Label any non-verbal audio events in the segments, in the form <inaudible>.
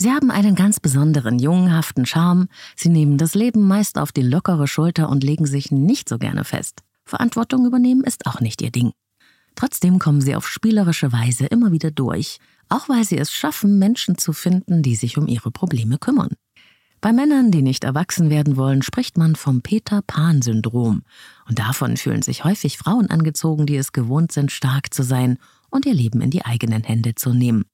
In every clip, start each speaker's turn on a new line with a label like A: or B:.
A: Sie haben einen ganz besonderen, jungenhaften Charme, sie nehmen das Leben meist auf die lockere Schulter und legen sich nicht so gerne fest. Verantwortung übernehmen ist auch nicht ihr Ding. Trotzdem kommen sie auf spielerische Weise immer wieder durch, auch weil sie es schaffen, Menschen zu finden, die sich um ihre Probleme kümmern. Bei Männern, die nicht erwachsen werden wollen, spricht man vom Peter-Pan-Syndrom. Und davon fühlen sich häufig Frauen angezogen, die es gewohnt sind, stark zu sein und ihr Leben in die eigenen Hände zu nehmen.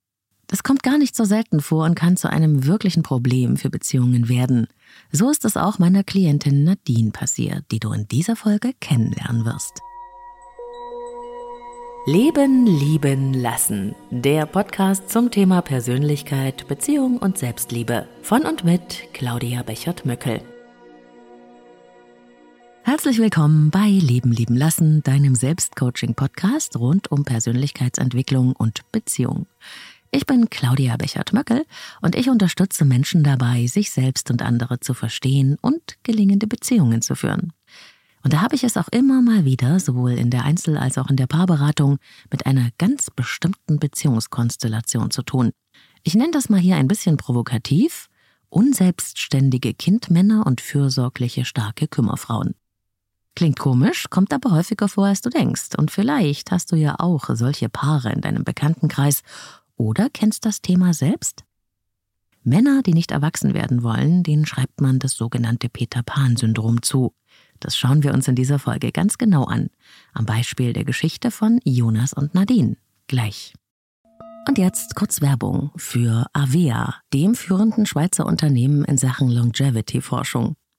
A: Das kommt gar nicht so selten vor und kann zu einem wirklichen Problem für Beziehungen werden. So ist es auch meiner Klientin Nadine passiert, die du in dieser Folge kennenlernen wirst. Leben, lieben, lassen. Der Podcast zum Thema Persönlichkeit, Beziehung und Selbstliebe. Von und mit Claudia Bechert-Möckel. Herzlich willkommen bei Leben, lieben, lassen, deinem Selbstcoaching-Podcast rund um Persönlichkeitsentwicklung und Beziehung. Ich bin Claudia Bechert-Möckel und ich unterstütze Menschen dabei, sich selbst und andere zu verstehen und gelingende Beziehungen zu führen. Und da habe ich es auch immer mal wieder, sowohl in der Einzel- als auch in der Paarberatung, mit einer ganz bestimmten Beziehungskonstellation zu tun. Ich nenne das mal hier ein bisschen provokativ unselbstständige Kindmänner und fürsorgliche starke Kümmerfrauen. Klingt komisch, kommt aber häufiger vor, als du denkst. Und vielleicht hast du ja auch solche Paare in deinem Bekanntenkreis oder kennst das Thema selbst? Männer, die nicht erwachsen werden wollen, denen schreibt man das sogenannte Peter Pan-Syndrom zu. Das schauen wir uns in dieser Folge ganz genau an, am Beispiel der Geschichte von Jonas und Nadine. Gleich. Und jetzt kurz Werbung für Avea, dem führenden Schweizer Unternehmen in Sachen Longevity-Forschung.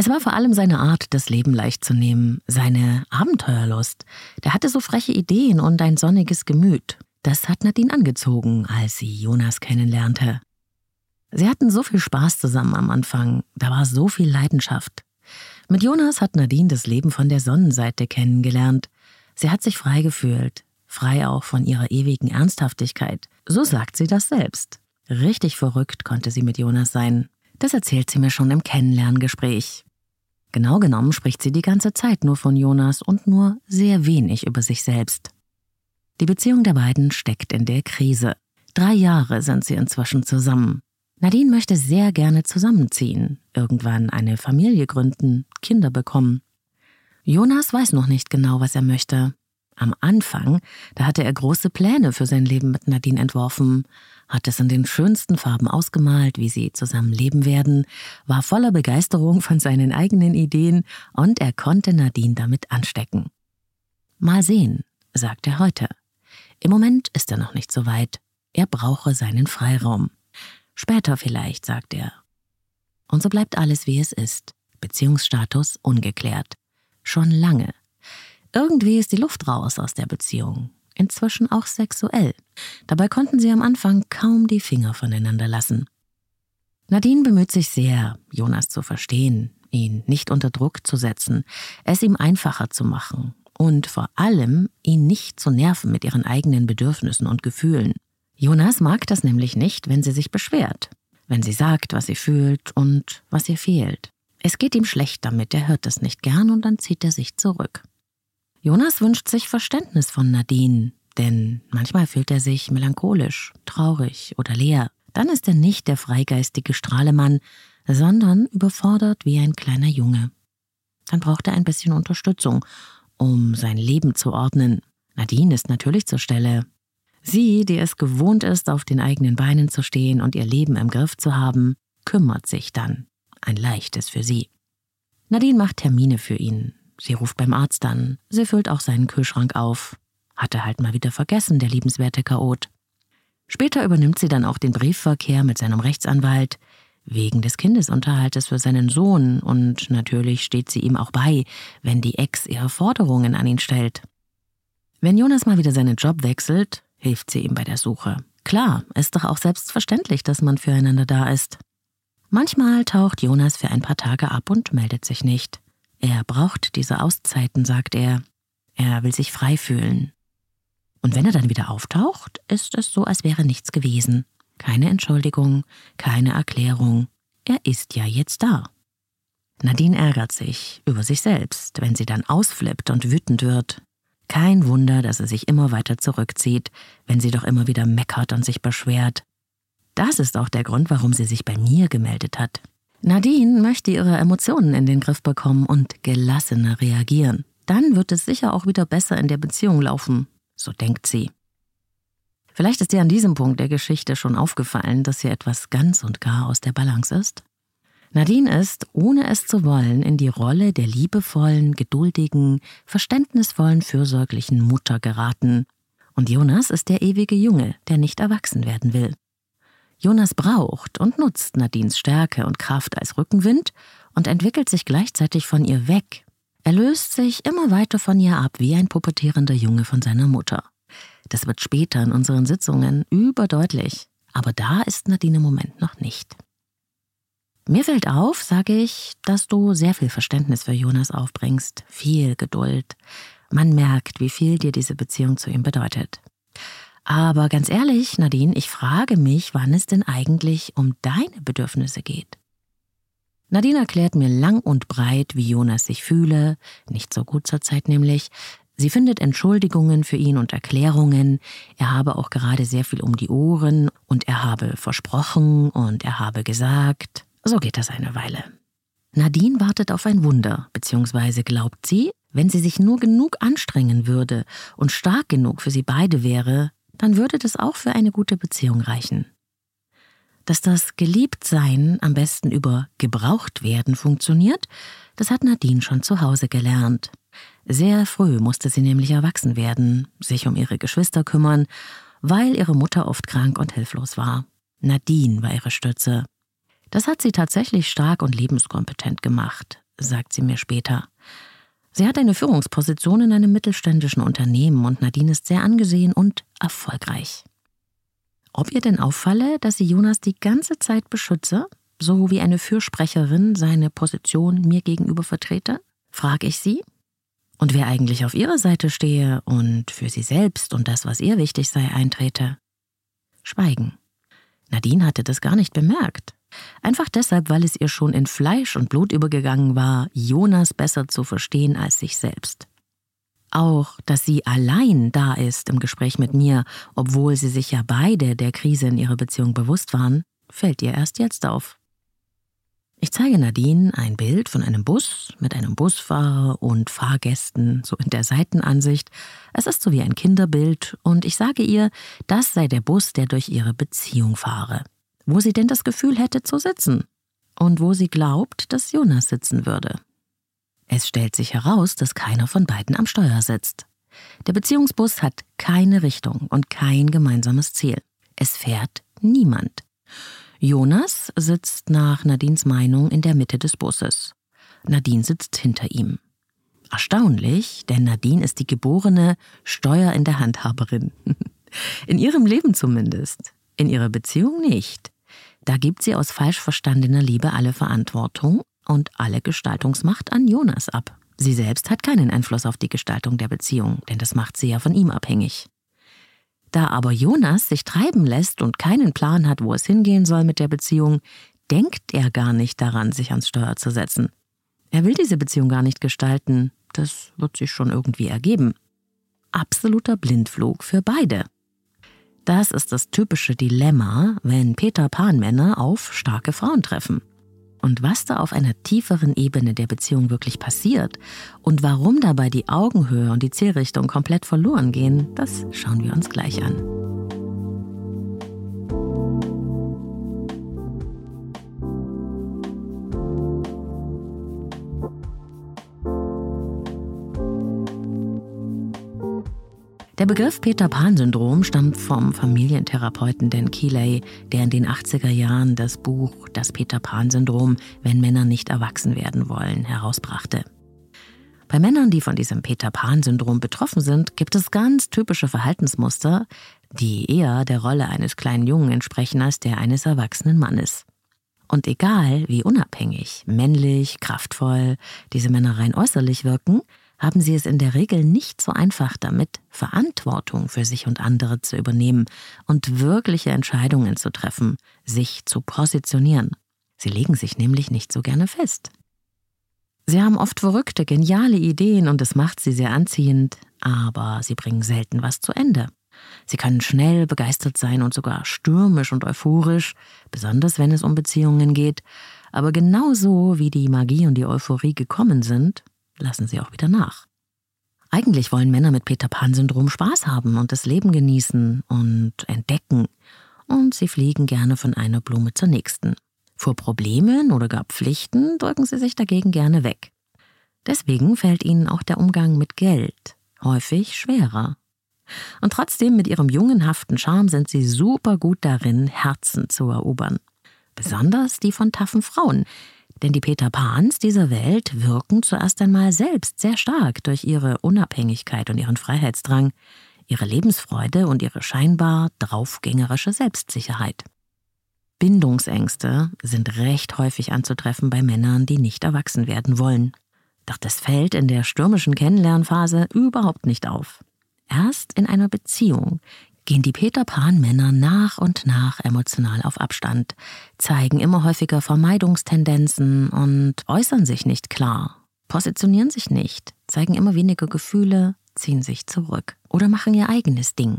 A: Es war vor allem seine Art, das Leben leicht zu nehmen, seine Abenteuerlust. Der hatte so freche Ideen und ein sonniges Gemüt. Das hat Nadine angezogen, als sie Jonas kennenlernte. Sie hatten so viel Spaß zusammen am Anfang, da war so viel Leidenschaft. Mit Jonas hat Nadine das Leben von der Sonnenseite kennengelernt. Sie hat sich frei gefühlt, frei auch von ihrer ewigen Ernsthaftigkeit. So sagt sie das selbst. Richtig verrückt konnte sie mit Jonas sein. Das erzählt sie mir schon im Kennenlerngespräch. Genau genommen spricht sie die ganze Zeit nur von Jonas und nur sehr wenig über sich selbst. Die Beziehung der beiden steckt in der Krise. Drei Jahre sind sie inzwischen zusammen. Nadine möchte sehr gerne zusammenziehen, irgendwann eine Familie gründen, Kinder bekommen. Jonas weiß noch nicht genau, was er möchte. Am Anfang, da hatte er große Pläne für sein Leben mit Nadine entworfen, hat es in den schönsten Farben ausgemalt, wie sie zusammen leben werden, war voller Begeisterung von seinen eigenen Ideen und er konnte Nadine damit anstecken. Mal sehen, sagt er heute. Im Moment ist er noch nicht so weit. Er brauche seinen Freiraum. Später vielleicht, sagt er. Und so bleibt alles wie es ist. Beziehungsstatus ungeklärt. Schon lange. Irgendwie ist die Luft raus aus der Beziehung. Inzwischen auch sexuell. Dabei konnten sie am Anfang kaum die Finger voneinander lassen. Nadine bemüht sich sehr, Jonas zu verstehen, ihn nicht unter Druck zu setzen, es ihm einfacher zu machen und vor allem ihn nicht zu nerven mit ihren eigenen Bedürfnissen und Gefühlen. Jonas mag das nämlich nicht, wenn sie sich beschwert, wenn sie sagt, was sie fühlt und was ihr fehlt. Es geht ihm schlecht damit, er hört es nicht gern und dann zieht er sich zurück. Jonas wünscht sich Verständnis von Nadine, denn manchmal fühlt er sich melancholisch, traurig oder leer. Dann ist er nicht der freigeistige Strahlemann, sondern überfordert wie ein kleiner Junge. Dann braucht er ein bisschen Unterstützung, um sein Leben zu ordnen. Nadine ist natürlich zur Stelle. Sie, die es gewohnt ist, auf den eigenen Beinen zu stehen und ihr Leben im Griff zu haben, kümmert sich dann. Ein leichtes für sie. Nadine macht Termine für ihn. Sie ruft beim Arzt an. Sie füllt auch seinen Kühlschrank auf. Hatte halt mal wieder vergessen, der liebenswerte Chaot. Später übernimmt sie dann auch den Briefverkehr mit seinem Rechtsanwalt, wegen des Kindesunterhaltes für seinen Sohn und natürlich steht sie ihm auch bei, wenn die Ex ihre Forderungen an ihn stellt. Wenn Jonas mal wieder seinen Job wechselt, hilft sie ihm bei der Suche. Klar, ist doch auch selbstverständlich, dass man füreinander da ist. Manchmal taucht Jonas für ein paar Tage ab und meldet sich nicht. Er braucht diese Auszeiten, sagt er. Er will sich frei fühlen. Und wenn er dann wieder auftaucht, ist es so, als wäre nichts gewesen. Keine Entschuldigung, keine Erklärung. Er ist ja jetzt da. Nadine ärgert sich über sich selbst, wenn sie dann ausflippt und wütend wird. Kein Wunder, dass er sich immer weiter zurückzieht, wenn sie doch immer wieder meckert und sich beschwert. Das ist auch der Grund, warum sie sich bei mir gemeldet hat. Nadine möchte ihre Emotionen in den Griff bekommen und gelassener reagieren. Dann wird es sicher auch wieder besser in der Beziehung laufen, so denkt sie. Vielleicht ist dir an diesem Punkt der Geschichte schon aufgefallen, dass hier etwas ganz und gar aus der Balance ist. Nadine ist, ohne es zu wollen, in die Rolle der liebevollen, geduldigen, verständnisvollen, fürsorglichen Mutter geraten. Und Jonas ist der ewige Junge, der nicht erwachsen werden will. Jonas braucht und nutzt Nadines Stärke und Kraft als Rückenwind und entwickelt sich gleichzeitig von ihr weg. Er löst sich immer weiter von ihr ab wie ein pubertierender Junge von seiner Mutter. Das wird später in unseren Sitzungen überdeutlich. Aber da ist Nadine im Moment noch nicht. Mir fällt auf, sage ich, dass du sehr viel Verständnis für Jonas aufbringst, viel Geduld. Man merkt, wie viel dir diese Beziehung zu ihm bedeutet. Aber ganz ehrlich, Nadine, ich frage mich, wann es denn eigentlich um deine Bedürfnisse geht. Nadine erklärt mir lang und breit, wie Jonas sich fühle, nicht so gut zur Zeit nämlich, Sie findet Entschuldigungen für ihn und Erklärungen. Er habe auch gerade sehr viel um die Ohren und er habe versprochen und er habe gesagt. So geht das eine Weile. Nadine wartet auf ein Wunder, beziehungsweise glaubt sie, wenn sie sich nur genug anstrengen würde und stark genug für sie beide wäre, dann würde das auch für eine gute Beziehung reichen. Dass das Geliebtsein am besten über Gebrauchtwerden funktioniert, das hat Nadine schon zu Hause gelernt. Sehr früh musste sie nämlich erwachsen werden, sich um ihre Geschwister kümmern, weil ihre Mutter oft krank und hilflos war. Nadine war ihre Stütze. Das hat sie tatsächlich stark und lebenskompetent gemacht, sagt sie mir später. Sie hat eine Führungsposition in einem mittelständischen Unternehmen und Nadine ist sehr angesehen und erfolgreich. Ob ihr denn auffalle, dass sie Jonas die ganze Zeit beschütze, so wie eine Fürsprecherin seine Position mir gegenüber vertrete? frage ich sie und wer eigentlich auf ihrer Seite stehe und für sie selbst und das, was ihr wichtig sei, eintrete. Schweigen. Nadine hatte das gar nicht bemerkt. Einfach deshalb, weil es ihr schon in Fleisch und Blut übergegangen war, Jonas besser zu verstehen als sich selbst. Auch, dass sie allein da ist im Gespräch mit mir, obwohl sie sich ja beide der Krise in ihrer Beziehung bewusst waren, fällt ihr erst jetzt auf. Ich zeige Nadine ein Bild von einem Bus mit einem Busfahrer und Fahrgästen, so in der Seitenansicht. Es ist so wie ein Kinderbild und ich sage ihr, das sei der Bus, der durch ihre Beziehung fahre. Wo sie denn das Gefühl hätte zu sitzen und wo sie glaubt, dass Jonas sitzen würde. Es stellt sich heraus, dass keiner von beiden am Steuer sitzt. Der Beziehungsbus hat keine Richtung und kein gemeinsames Ziel. Es fährt niemand. Jonas sitzt nach Nadines Meinung in der Mitte des Busses. Nadine sitzt hinter ihm. Erstaunlich, denn Nadine ist die geborene Steuer in der Handhaberin. <laughs> In ihrem Leben zumindest. In ihrer Beziehung nicht. Da gibt sie aus falsch verstandener Liebe alle Verantwortung und alle Gestaltungsmacht an Jonas ab. Sie selbst hat keinen Einfluss auf die Gestaltung der Beziehung, denn das macht sie ja von ihm abhängig. Da aber Jonas sich treiben lässt und keinen Plan hat, wo es hingehen soll mit der Beziehung, denkt er gar nicht daran, sich ans Steuer zu setzen. Er will diese Beziehung gar nicht gestalten. Das wird sich schon irgendwie ergeben. Absoluter Blindflug für beide. Das ist das typische Dilemma, wenn Peter Pan-Männer auf starke Frauen treffen. Und was da auf einer tieferen Ebene der Beziehung wirklich passiert und warum dabei die Augenhöhe und die Zielrichtung komplett verloren gehen, das schauen wir uns gleich an. Der Begriff Peter Pan-Syndrom stammt vom Familientherapeuten Dan Keeley, der in den 80er Jahren das Buch Das Peter Pan-Syndrom, wenn Männer nicht erwachsen werden wollen, herausbrachte. Bei Männern, die von diesem Peter Pan-Syndrom betroffen sind, gibt es ganz typische Verhaltensmuster, die eher der Rolle eines kleinen Jungen entsprechen als der eines erwachsenen Mannes. Und egal, wie unabhängig, männlich, kraftvoll diese Männer rein äußerlich wirken, haben sie es in der Regel nicht so einfach damit, Verantwortung für sich und andere zu übernehmen und wirkliche Entscheidungen zu treffen, sich zu positionieren. Sie legen sich nämlich nicht so gerne fest. Sie haben oft verrückte, geniale Ideen und es macht sie sehr anziehend, aber sie bringen selten was zu Ende. Sie können schnell begeistert sein und sogar stürmisch und euphorisch, besonders wenn es um Beziehungen geht, aber genauso wie die Magie und die Euphorie gekommen sind, lassen sie auch wieder nach. Eigentlich wollen Männer mit Peter Pan-Syndrom Spaß haben und das Leben genießen und entdecken. Und sie fliegen gerne von einer Blume zur nächsten. Vor Problemen oder gar Pflichten drücken sie sich dagegen gerne weg. Deswegen fällt ihnen auch der Umgang mit Geld häufig schwerer. Und trotzdem mit ihrem jungenhaften Charme sind sie super gut darin, Herzen zu erobern. Besonders die von taffen Frauen, denn die Peter Pans dieser Welt wirken zuerst einmal selbst sehr stark durch ihre Unabhängigkeit und ihren Freiheitsdrang, ihre Lebensfreude und ihre scheinbar draufgängerische Selbstsicherheit. Bindungsängste sind recht häufig anzutreffen bei Männern, die nicht erwachsen werden wollen. Doch das fällt in der stürmischen Kennenlernphase überhaupt nicht auf. Erst in einer Beziehung gehen die Peter Pan-Männer nach und nach emotional auf Abstand, zeigen immer häufiger Vermeidungstendenzen und äußern sich nicht klar, positionieren sich nicht, zeigen immer weniger Gefühle, ziehen sich zurück oder machen ihr eigenes Ding.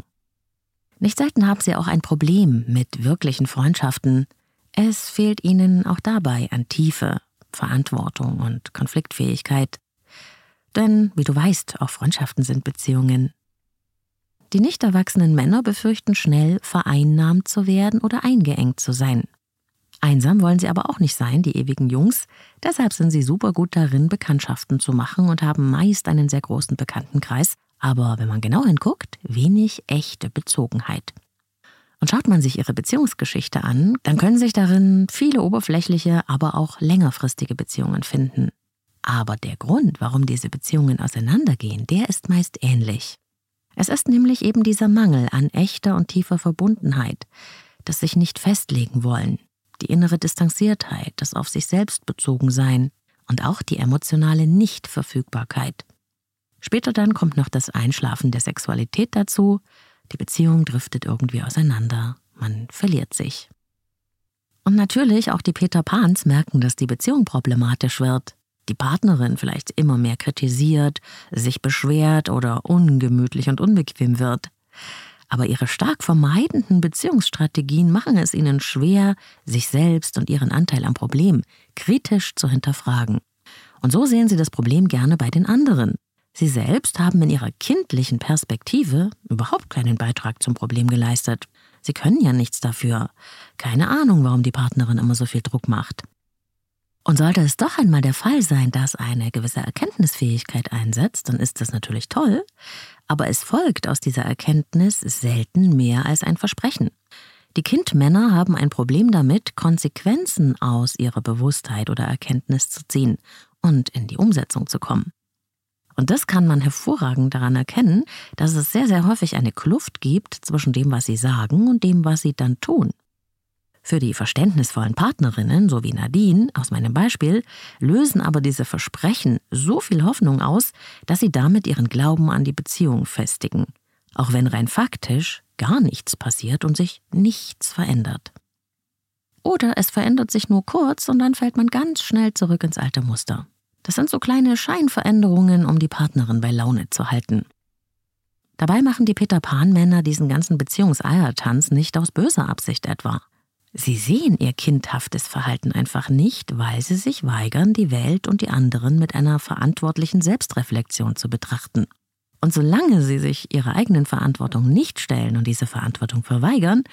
A: Nicht selten haben sie auch ein Problem mit wirklichen Freundschaften. Es fehlt ihnen auch dabei an Tiefe, Verantwortung und Konfliktfähigkeit. Denn, wie du weißt, auch Freundschaften sind Beziehungen. Die nicht erwachsenen Männer befürchten schnell, vereinnahmt zu werden oder eingeengt zu sein. Einsam wollen sie aber auch nicht sein, die ewigen Jungs, deshalb sind sie super gut darin, Bekanntschaften zu machen und haben meist einen sehr großen Bekanntenkreis, aber wenn man genau hinguckt, wenig echte Bezogenheit. Und schaut man sich ihre Beziehungsgeschichte an, dann können sich darin viele oberflächliche, aber auch längerfristige Beziehungen finden. Aber der Grund, warum diese Beziehungen auseinandergehen, der ist meist ähnlich. Es ist nämlich eben dieser Mangel an echter und tiefer Verbundenheit, das sich nicht festlegen wollen, die innere Distanziertheit, das auf sich selbst bezogen sein und auch die emotionale Nichtverfügbarkeit. Später dann kommt noch das Einschlafen der Sexualität dazu, die Beziehung driftet irgendwie auseinander, man verliert sich. Und natürlich auch die Peter Pans merken, dass die Beziehung problematisch wird die Partnerin vielleicht immer mehr kritisiert, sich beschwert oder ungemütlich und unbequem wird. Aber ihre stark vermeidenden Beziehungsstrategien machen es ihnen schwer, sich selbst und ihren Anteil am Problem kritisch zu hinterfragen. Und so sehen sie das Problem gerne bei den anderen. Sie selbst haben in ihrer kindlichen Perspektive überhaupt keinen Beitrag zum Problem geleistet. Sie können ja nichts dafür. Keine Ahnung, warum die Partnerin immer so viel Druck macht. Und sollte es doch einmal der Fall sein, dass eine gewisse Erkenntnisfähigkeit einsetzt, dann ist das natürlich toll, aber es folgt aus dieser Erkenntnis selten mehr als ein Versprechen. Die Kindmänner haben ein Problem damit, Konsequenzen aus ihrer Bewusstheit oder Erkenntnis zu ziehen und in die Umsetzung zu kommen. Und das kann man hervorragend daran erkennen, dass es sehr, sehr häufig eine Kluft gibt zwischen dem, was sie sagen und dem, was sie dann tun. Für die verständnisvollen Partnerinnen, so wie Nadine aus meinem Beispiel, lösen aber diese Versprechen so viel Hoffnung aus, dass sie damit ihren Glauben an die Beziehung festigen, auch wenn rein faktisch gar nichts passiert und sich nichts verändert. Oder es verändert sich nur kurz und dann fällt man ganz schnell zurück ins alte Muster. Das sind so kleine Scheinveränderungen, um die Partnerin bei Laune zu halten. Dabei machen die Peter Pan-Männer diesen ganzen Beziehungseiertanz nicht aus böser Absicht etwa. Sie sehen ihr kindhaftes Verhalten einfach nicht, weil sie sich weigern, die Welt und die anderen mit einer verantwortlichen Selbstreflexion zu betrachten. Und solange sie sich ihrer eigenen Verantwortung nicht stellen und diese Verantwortung verweigern,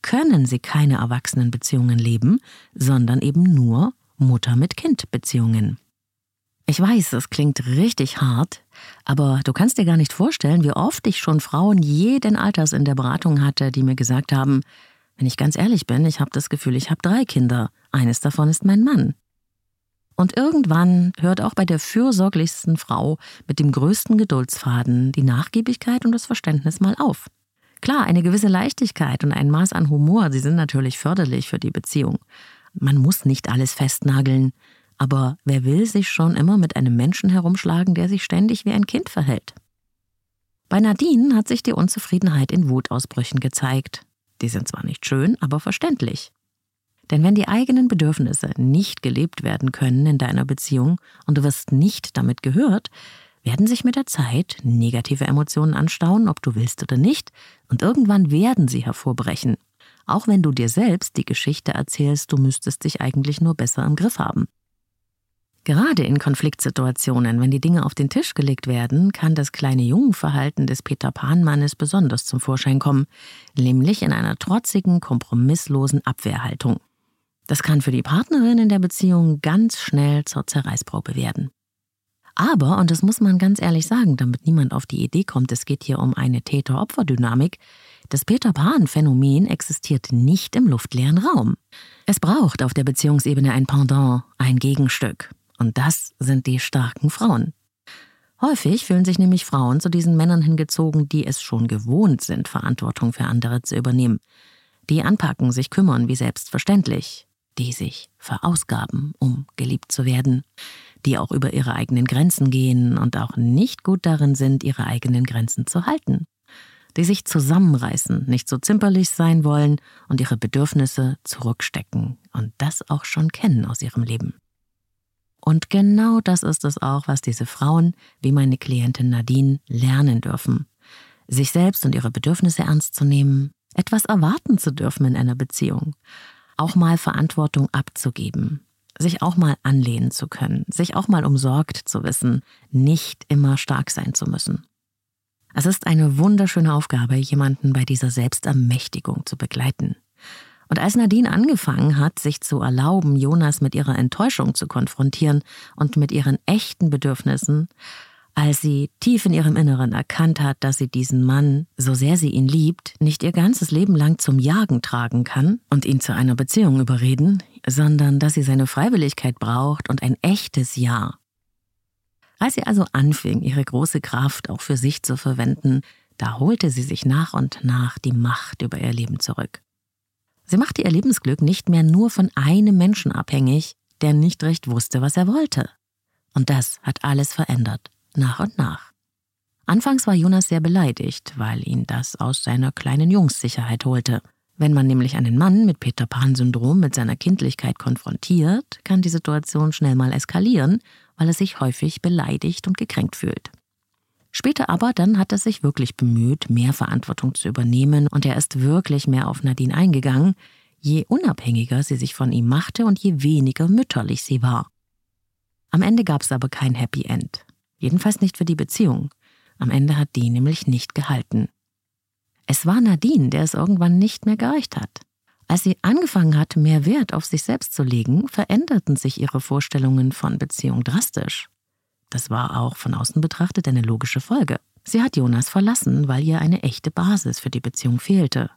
A: können sie keine Erwachsenenbeziehungen leben, sondern eben nur Mutter mit Kind Beziehungen. Ich weiß, es klingt richtig hart, aber du kannst dir gar nicht vorstellen, wie oft ich schon Frauen jeden Alters in der Beratung hatte, die mir gesagt haben, wenn ich ganz ehrlich bin, ich habe das Gefühl, ich habe drei Kinder, eines davon ist mein Mann. Und irgendwann hört auch bei der fürsorglichsten Frau mit dem größten Geduldsfaden die Nachgiebigkeit und das Verständnis mal auf. Klar, eine gewisse Leichtigkeit und ein Maß an Humor, sie sind natürlich förderlich für die Beziehung. Man muss nicht alles festnageln, aber wer will sich schon immer mit einem Menschen herumschlagen, der sich ständig wie ein Kind verhält? Bei Nadine hat sich die Unzufriedenheit in Wutausbrüchen gezeigt. Die sind zwar nicht schön, aber verständlich. Denn wenn die eigenen Bedürfnisse nicht gelebt werden können in deiner Beziehung und du wirst nicht damit gehört, werden sich mit der Zeit negative Emotionen anstauen, ob du willst oder nicht, und irgendwann werden sie hervorbrechen. Auch wenn du dir selbst die Geschichte erzählst, du müsstest dich eigentlich nur besser im Griff haben. Gerade in Konfliktsituationen, wenn die Dinge auf den Tisch gelegt werden, kann das kleine Jungenverhalten des Peter Pan-Mannes besonders zum Vorschein kommen, nämlich in einer trotzigen, kompromisslosen Abwehrhaltung. Das kann für die Partnerin in der Beziehung ganz schnell zur Zerreißprobe werden. Aber, und das muss man ganz ehrlich sagen, damit niemand auf die Idee kommt, es geht hier um eine Täter-Opfer-Dynamik, das Peter Pan-Phänomen existiert nicht im luftleeren Raum. Es braucht auf der Beziehungsebene ein Pendant, ein Gegenstück. Und das sind die starken Frauen. Häufig fühlen sich nämlich Frauen zu diesen Männern hingezogen, die es schon gewohnt sind, Verantwortung für andere zu übernehmen, die anpacken, sich kümmern wie selbstverständlich, die sich verausgaben, um geliebt zu werden, die auch über ihre eigenen Grenzen gehen und auch nicht gut darin sind, ihre eigenen Grenzen zu halten, die sich zusammenreißen, nicht so zimperlich sein wollen und ihre Bedürfnisse zurückstecken und das auch schon kennen aus ihrem Leben. Und genau das ist es auch, was diese Frauen, wie meine Klientin Nadine, lernen dürfen. Sich selbst und ihre Bedürfnisse ernst zu nehmen, etwas erwarten zu dürfen in einer Beziehung, auch mal Verantwortung abzugeben, sich auch mal anlehnen zu können, sich auch mal umsorgt zu wissen, nicht immer stark sein zu müssen. Es ist eine wunderschöne Aufgabe, jemanden bei dieser Selbstermächtigung zu begleiten. Und als Nadine angefangen hat, sich zu erlauben, Jonas mit ihrer Enttäuschung zu konfrontieren und mit ihren echten Bedürfnissen, als sie tief in ihrem Inneren erkannt hat, dass sie diesen Mann, so sehr sie ihn liebt, nicht ihr ganzes Leben lang zum Jagen tragen kann und ihn zu einer Beziehung überreden, sondern dass sie seine Freiwilligkeit braucht und ein echtes Ja. Als sie also anfing, ihre große Kraft auch für sich zu verwenden, da holte sie sich nach und nach die Macht über ihr Leben zurück. Sie machte ihr Lebensglück nicht mehr nur von einem Menschen abhängig, der nicht recht wusste, was er wollte. Und das hat alles verändert, nach und nach. Anfangs war Jonas sehr beleidigt, weil ihn das aus seiner kleinen Jungssicherheit holte. Wenn man nämlich einen Mann mit Peter Pan-Syndrom mit seiner Kindlichkeit konfrontiert, kann die Situation schnell mal eskalieren, weil er sich häufig beleidigt und gekränkt fühlt. Später aber, dann hat er sich wirklich bemüht, mehr Verantwortung zu übernehmen und er ist wirklich mehr auf Nadine eingegangen, je unabhängiger sie sich von ihm machte und je weniger mütterlich sie war. Am Ende gab es aber kein Happy End. Jedenfalls nicht für die Beziehung. Am Ende hat die nämlich nicht gehalten. Es war Nadine, der es irgendwann nicht mehr gereicht hat. Als sie angefangen hat, mehr Wert auf sich selbst zu legen, veränderten sich ihre Vorstellungen von Beziehung drastisch. Das war auch von außen betrachtet eine logische Folge. Sie hat Jonas verlassen, weil ihr eine echte Basis für die Beziehung fehlte.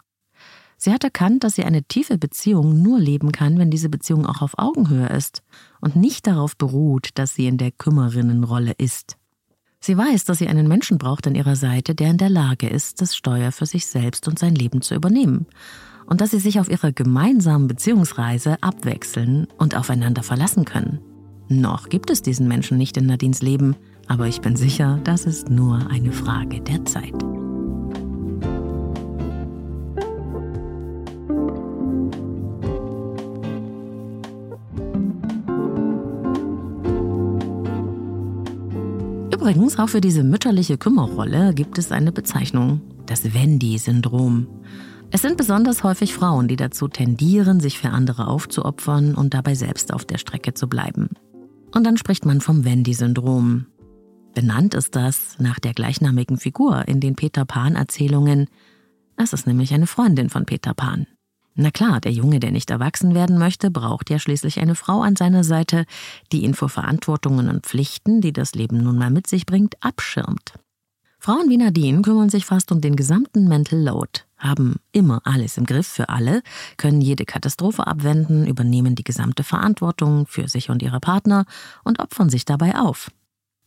A: Sie hat erkannt, dass sie eine tiefe Beziehung nur leben kann, wenn diese Beziehung auch auf Augenhöhe ist und nicht darauf beruht, dass sie in der Kümmerinnenrolle ist. Sie weiß, dass sie einen Menschen braucht an ihrer Seite, der in der Lage ist, das Steuer für sich selbst und sein Leben zu übernehmen. Und dass sie sich auf ihrer gemeinsamen Beziehungsreise abwechseln und aufeinander verlassen können. Noch gibt es diesen Menschen nicht in Nadines Leben, aber ich bin sicher, das ist nur eine Frage der Zeit. Übrigens, auch für diese mütterliche Kümmerrolle gibt es eine Bezeichnung, das Wendy-Syndrom. Es sind besonders häufig Frauen, die dazu tendieren, sich für andere aufzuopfern und dabei selbst auf der Strecke zu bleiben. Und dann spricht man vom Wendy-Syndrom. Benannt ist das nach der gleichnamigen Figur in den Peter Pan-Erzählungen. Es ist nämlich eine Freundin von Peter Pan. Na klar, der Junge, der nicht erwachsen werden möchte, braucht ja schließlich eine Frau an seiner Seite, die ihn vor Verantwortungen und Pflichten, die das Leben nun mal mit sich bringt, abschirmt. Frauen wie Nadine kümmern sich fast um den gesamten Mental Load, haben immer alles im Griff für alle, können jede Katastrophe abwenden, übernehmen die gesamte Verantwortung für sich und ihre Partner und opfern sich dabei auf.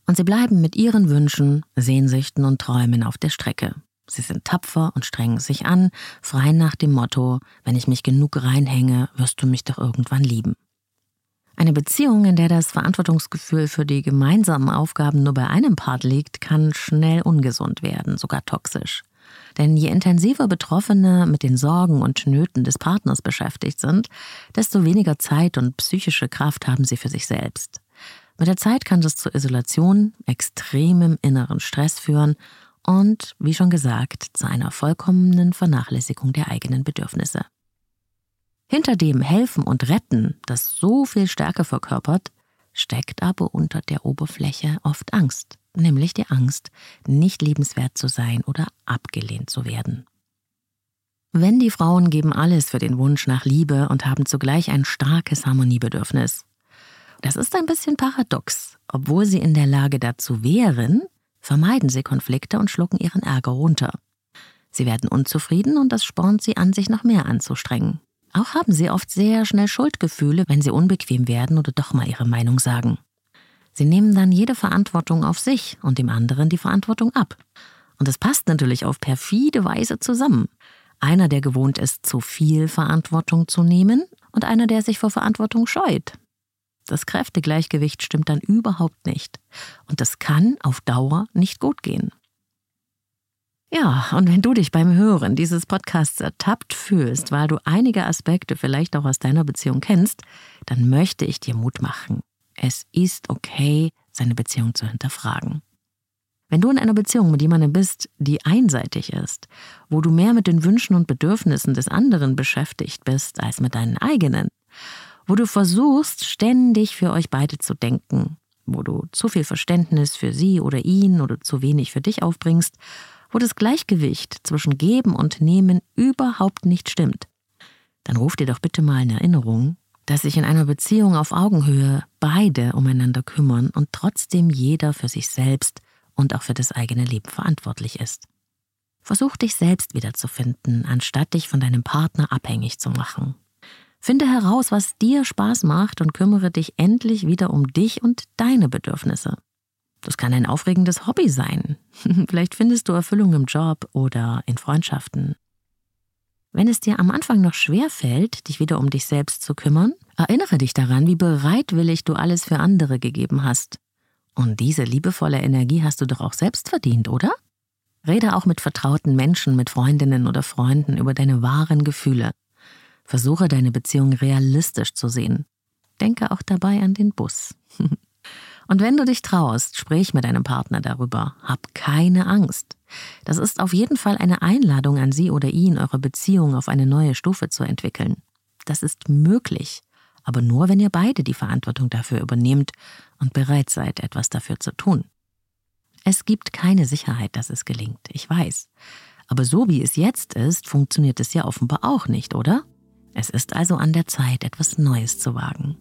A: Und sie bleiben mit ihren Wünschen, Sehnsüchten und Träumen auf der Strecke. Sie sind tapfer und strengen sich an, frei nach dem Motto, wenn ich mich genug reinhänge, wirst du mich doch irgendwann lieben. Eine Beziehung, in der das Verantwortungsgefühl für die gemeinsamen Aufgaben nur bei einem Part liegt, kann schnell ungesund werden, sogar toxisch. Denn je intensiver Betroffene mit den Sorgen und Nöten des Partners beschäftigt sind, desto weniger Zeit und psychische Kraft haben sie für sich selbst. Mit der Zeit kann das zu Isolation, extremem inneren Stress führen und, wie schon gesagt, zu einer vollkommenen Vernachlässigung der eigenen Bedürfnisse. Hinter dem Helfen und Retten, das so viel Stärke verkörpert, steckt aber unter der Oberfläche oft Angst, nämlich die Angst, nicht liebenswert zu sein oder abgelehnt zu werden. Wenn die Frauen geben alles für den Wunsch nach Liebe und haben zugleich ein starkes Harmoniebedürfnis. Das ist ein bisschen paradox. Obwohl sie in der Lage dazu wären, vermeiden sie Konflikte und schlucken ihren Ärger runter. Sie werden unzufrieden und das spornt sie an, sich noch mehr anzustrengen. Auch haben sie oft sehr schnell Schuldgefühle, wenn sie unbequem werden oder doch mal ihre Meinung sagen. Sie nehmen dann jede Verantwortung auf sich und dem anderen die Verantwortung ab. Und es passt natürlich auf perfide Weise zusammen. Einer, der gewohnt ist, zu viel Verantwortung zu nehmen, und einer, der sich vor Verantwortung scheut. Das Kräftegleichgewicht stimmt dann überhaupt nicht. Und das kann auf Dauer nicht gut gehen. Ja, und wenn du dich beim Hören dieses Podcasts ertappt fühlst, weil du einige Aspekte vielleicht auch aus deiner Beziehung kennst, dann möchte ich dir Mut machen. Es ist okay, seine Beziehung zu hinterfragen. Wenn du in einer Beziehung mit jemandem bist, die einseitig ist, wo du mehr mit den Wünschen und Bedürfnissen des anderen beschäftigt bist als mit deinen eigenen, wo du versuchst, ständig für euch beide zu denken, wo du zu viel Verständnis für sie oder ihn oder zu wenig für dich aufbringst wo das Gleichgewicht zwischen Geben und Nehmen überhaupt nicht stimmt, dann ruf dir doch bitte mal in Erinnerung, dass sich in einer Beziehung auf Augenhöhe beide umeinander kümmern und trotzdem jeder für sich selbst und auch für das eigene Leben verantwortlich ist. Versuch dich selbst wiederzufinden, anstatt dich von deinem Partner abhängig zu machen. Finde heraus, was dir Spaß macht und kümmere dich endlich wieder um dich und deine Bedürfnisse. Das kann ein aufregendes Hobby sein. <laughs> Vielleicht findest du Erfüllung im Job oder in Freundschaften. Wenn es dir am Anfang noch schwer fällt, dich wieder um dich selbst zu kümmern, erinnere dich daran, wie bereitwillig du alles für andere gegeben hast. Und diese liebevolle Energie hast du doch auch selbst verdient, oder? Rede auch mit vertrauten Menschen, mit Freundinnen oder Freunden über deine wahren Gefühle. Versuche deine Beziehung realistisch zu sehen. Denke auch dabei an den Bus. <laughs> Und wenn du dich traust, sprich mit deinem Partner darüber. Hab keine Angst. Das ist auf jeden Fall eine Einladung an sie oder ihn, eure Beziehung auf eine neue Stufe zu entwickeln. Das ist möglich, aber nur, wenn ihr beide die Verantwortung dafür übernehmt und bereit seid, etwas dafür zu tun. Es gibt keine Sicherheit, dass es gelingt, ich weiß. Aber so wie es jetzt ist, funktioniert es ja offenbar auch nicht, oder? Es ist also an der Zeit, etwas Neues zu wagen.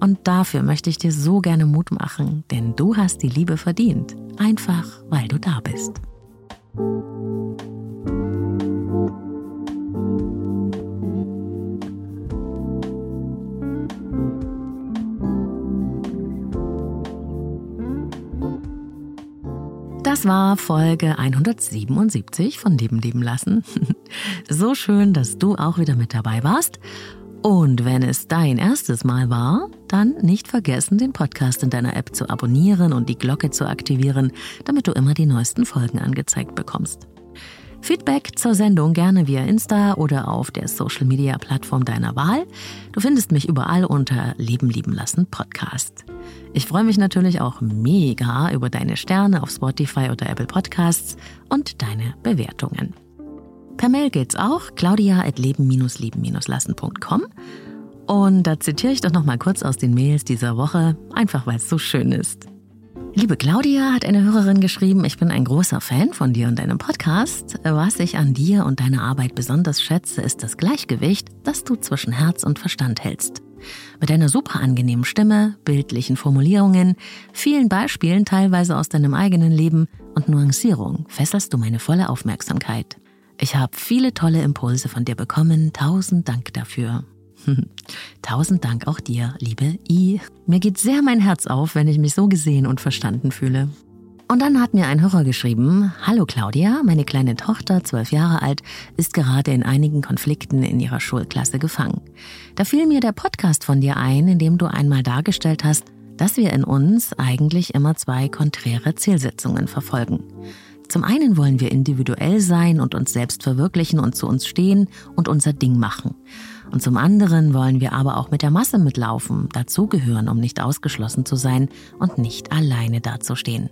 A: Und dafür möchte ich dir so gerne Mut machen, denn du hast die Liebe verdient, einfach weil du da bist. Das war Folge 177 von Leben leben lassen. <laughs> So schön, dass du auch wieder mit dabei warst. Und wenn es dein erstes Mal war, dann nicht vergessen, den Podcast in deiner App zu abonnieren und die Glocke zu aktivieren, damit du immer die neuesten Folgen angezeigt bekommst. Feedback zur Sendung gerne via Insta oder auf der Social Media Plattform deiner Wahl. Du findest mich überall unter Leben lieben lassen Podcast. Ich freue mich natürlich auch mega über deine Sterne auf Spotify oder Apple Podcasts und deine Bewertungen. Per Mail geht's auch, claudia.leben-lieben-lassen.com. Und da zitiere ich doch noch mal kurz aus den Mails dieser Woche, einfach weil es so schön ist. Liebe Claudia, hat eine Hörerin geschrieben, ich bin ein großer Fan von dir und deinem Podcast. Was ich an dir und deiner Arbeit besonders schätze, ist das Gleichgewicht, das du zwischen Herz und Verstand hältst. Mit deiner super angenehmen Stimme, bildlichen Formulierungen, vielen Beispielen teilweise aus deinem eigenen Leben und Nuancierung fesselst du meine volle Aufmerksamkeit. Ich habe viele tolle Impulse von dir bekommen. Tausend Dank dafür. <laughs> Tausend Dank auch dir, liebe I. Mir geht sehr mein Herz auf, wenn ich mich so gesehen und verstanden fühle. Und dann hat mir ein Hörer geschrieben, Hallo Claudia, meine kleine Tochter, zwölf Jahre alt, ist gerade in einigen Konflikten in ihrer Schulklasse gefangen. Da fiel mir der Podcast von dir ein, in dem du einmal dargestellt hast, dass wir in uns eigentlich immer zwei konträre Zielsetzungen verfolgen. Zum einen wollen wir individuell sein und uns selbst verwirklichen und zu uns stehen und unser Ding machen. Und zum anderen wollen wir aber auch mit der Masse mitlaufen, dazugehören, um nicht ausgeschlossen zu sein und nicht alleine dazustehen.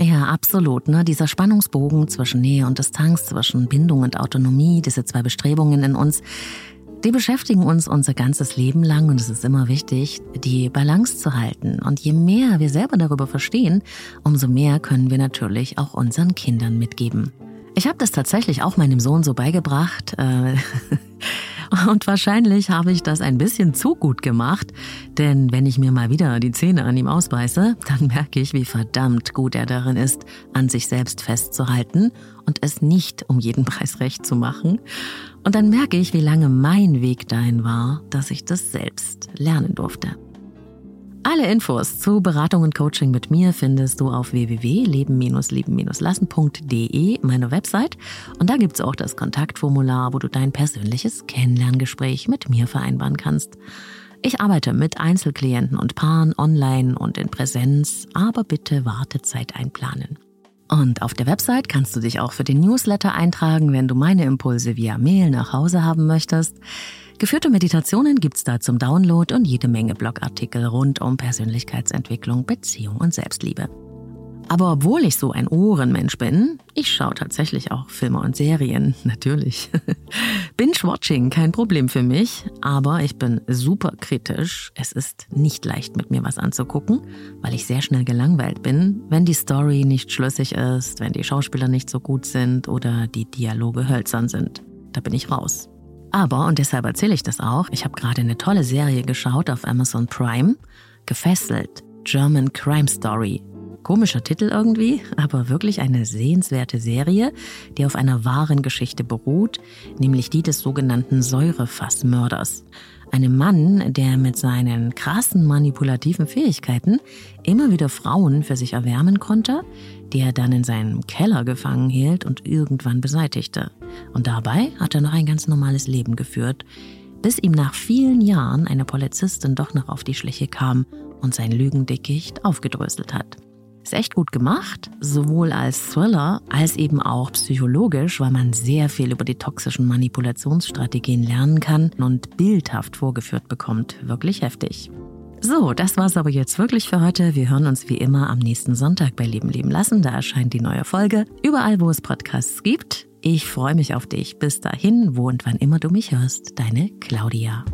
A: Ja, absolut. Ne? Dieser Spannungsbogen zwischen Nähe und Distanz, zwischen Bindung und Autonomie, diese zwei Bestrebungen in uns, die beschäftigen uns unser ganzes Leben lang und es ist immer wichtig, die Balance zu halten. Und je mehr wir selber darüber verstehen, umso mehr können wir natürlich auch unseren Kindern mitgeben. Ich habe das tatsächlich auch meinem Sohn so beigebracht. Äh, <laughs> Und wahrscheinlich habe ich das ein bisschen zu gut gemacht, denn wenn ich mir mal wieder die Zähne an ihm ausbeiße, dann merke ich, wie verdammt gut er darin ist, an sich selbst festzuhalten und es nicht um jeden Preis recht zu machen. Und dann merke ich, wie lange mein Weg dahin war, dass ich das selbst lernen durfte. Alle Infos zu Beratung und Coaching mit mir findest du auf www.leben-leben-lassen.de, meine Website. Und da gibt es auch das Kontaktformular, wo du dein persönliches Kennenlerngespräch mit mir vereinbaren kannst. Ich arbeite mit Einzelklienten und Paaren online und in Präsenz, aber bitte Wartezeit einplanen. Und auf der Website kannst du dich auch für den Newsletter eintragen, wenn du meine Impulse via Mail nach Hause haben möchtest. Geführte Meditationen gibt's da zum Download und jede Menge Blogartikel rund um Persönlichkeitsentwicklung, Beziehung und Selbstliebe. Aber obwohl ich so ein Ohrenmensch bin, ich schaue tatsächlich auch Filme und Serien, <laughs> natürlich. Binge-Watching, kein Problem für mich, aber ich bin super kritisch. Es ist nicht leicht, mit mir was anzugucken, weil ich sehr schnell gelangweilt bin, wenn die Story nicht schlüssig ist, wenn die Schauspieler nicht so gut sind oder die Dialoge hölzern sind. Da bin ich raus. Aber, und deshalb erzähle ich das auch, ich habe gerade eine tolle Serie geschaut auf Amazon Prime, Gefesselt, German Crime Story. Komischer Titel irgendwie, aber wirklich eine sehenswerte Serie, die auf einer wahren Geschichte beruht, nämlich die des sogenannten Säurefassmörders. Einem Mann, der mit seinen krassen manipulativen Fähigkeiten immer wieder Frauen für sich erwärmen konnte, die er dann in seinem Keller gefangen hielt und irgendwann beseitigte. Und dabei hat er noch ein ganz normales Leben geführt, bis ihm nach vielen Jahren eine Polizistin doch noch auf die Schliche kam und sein Lügendickicht aufgedröselt hat. Ist echt gut gemacht, sowohl als Thriller als eben auch psychologisch, weil man sehr viel über die toxischen Manipulationsstrategien lernen kann und bildhaft vorgeführt bekommt. Wirklich heftig. So, das war's aber jetzt wirklich für heute. Wir hören uns wie immer am nächsten Sonntag bei Leben leben lassen. Da erscheint die neue Folge. Überall, wo es Podcasts gibt. Ich freue mich auf dich. Bis dahin, wo und wann immer du mich hörst. Deine Claudia.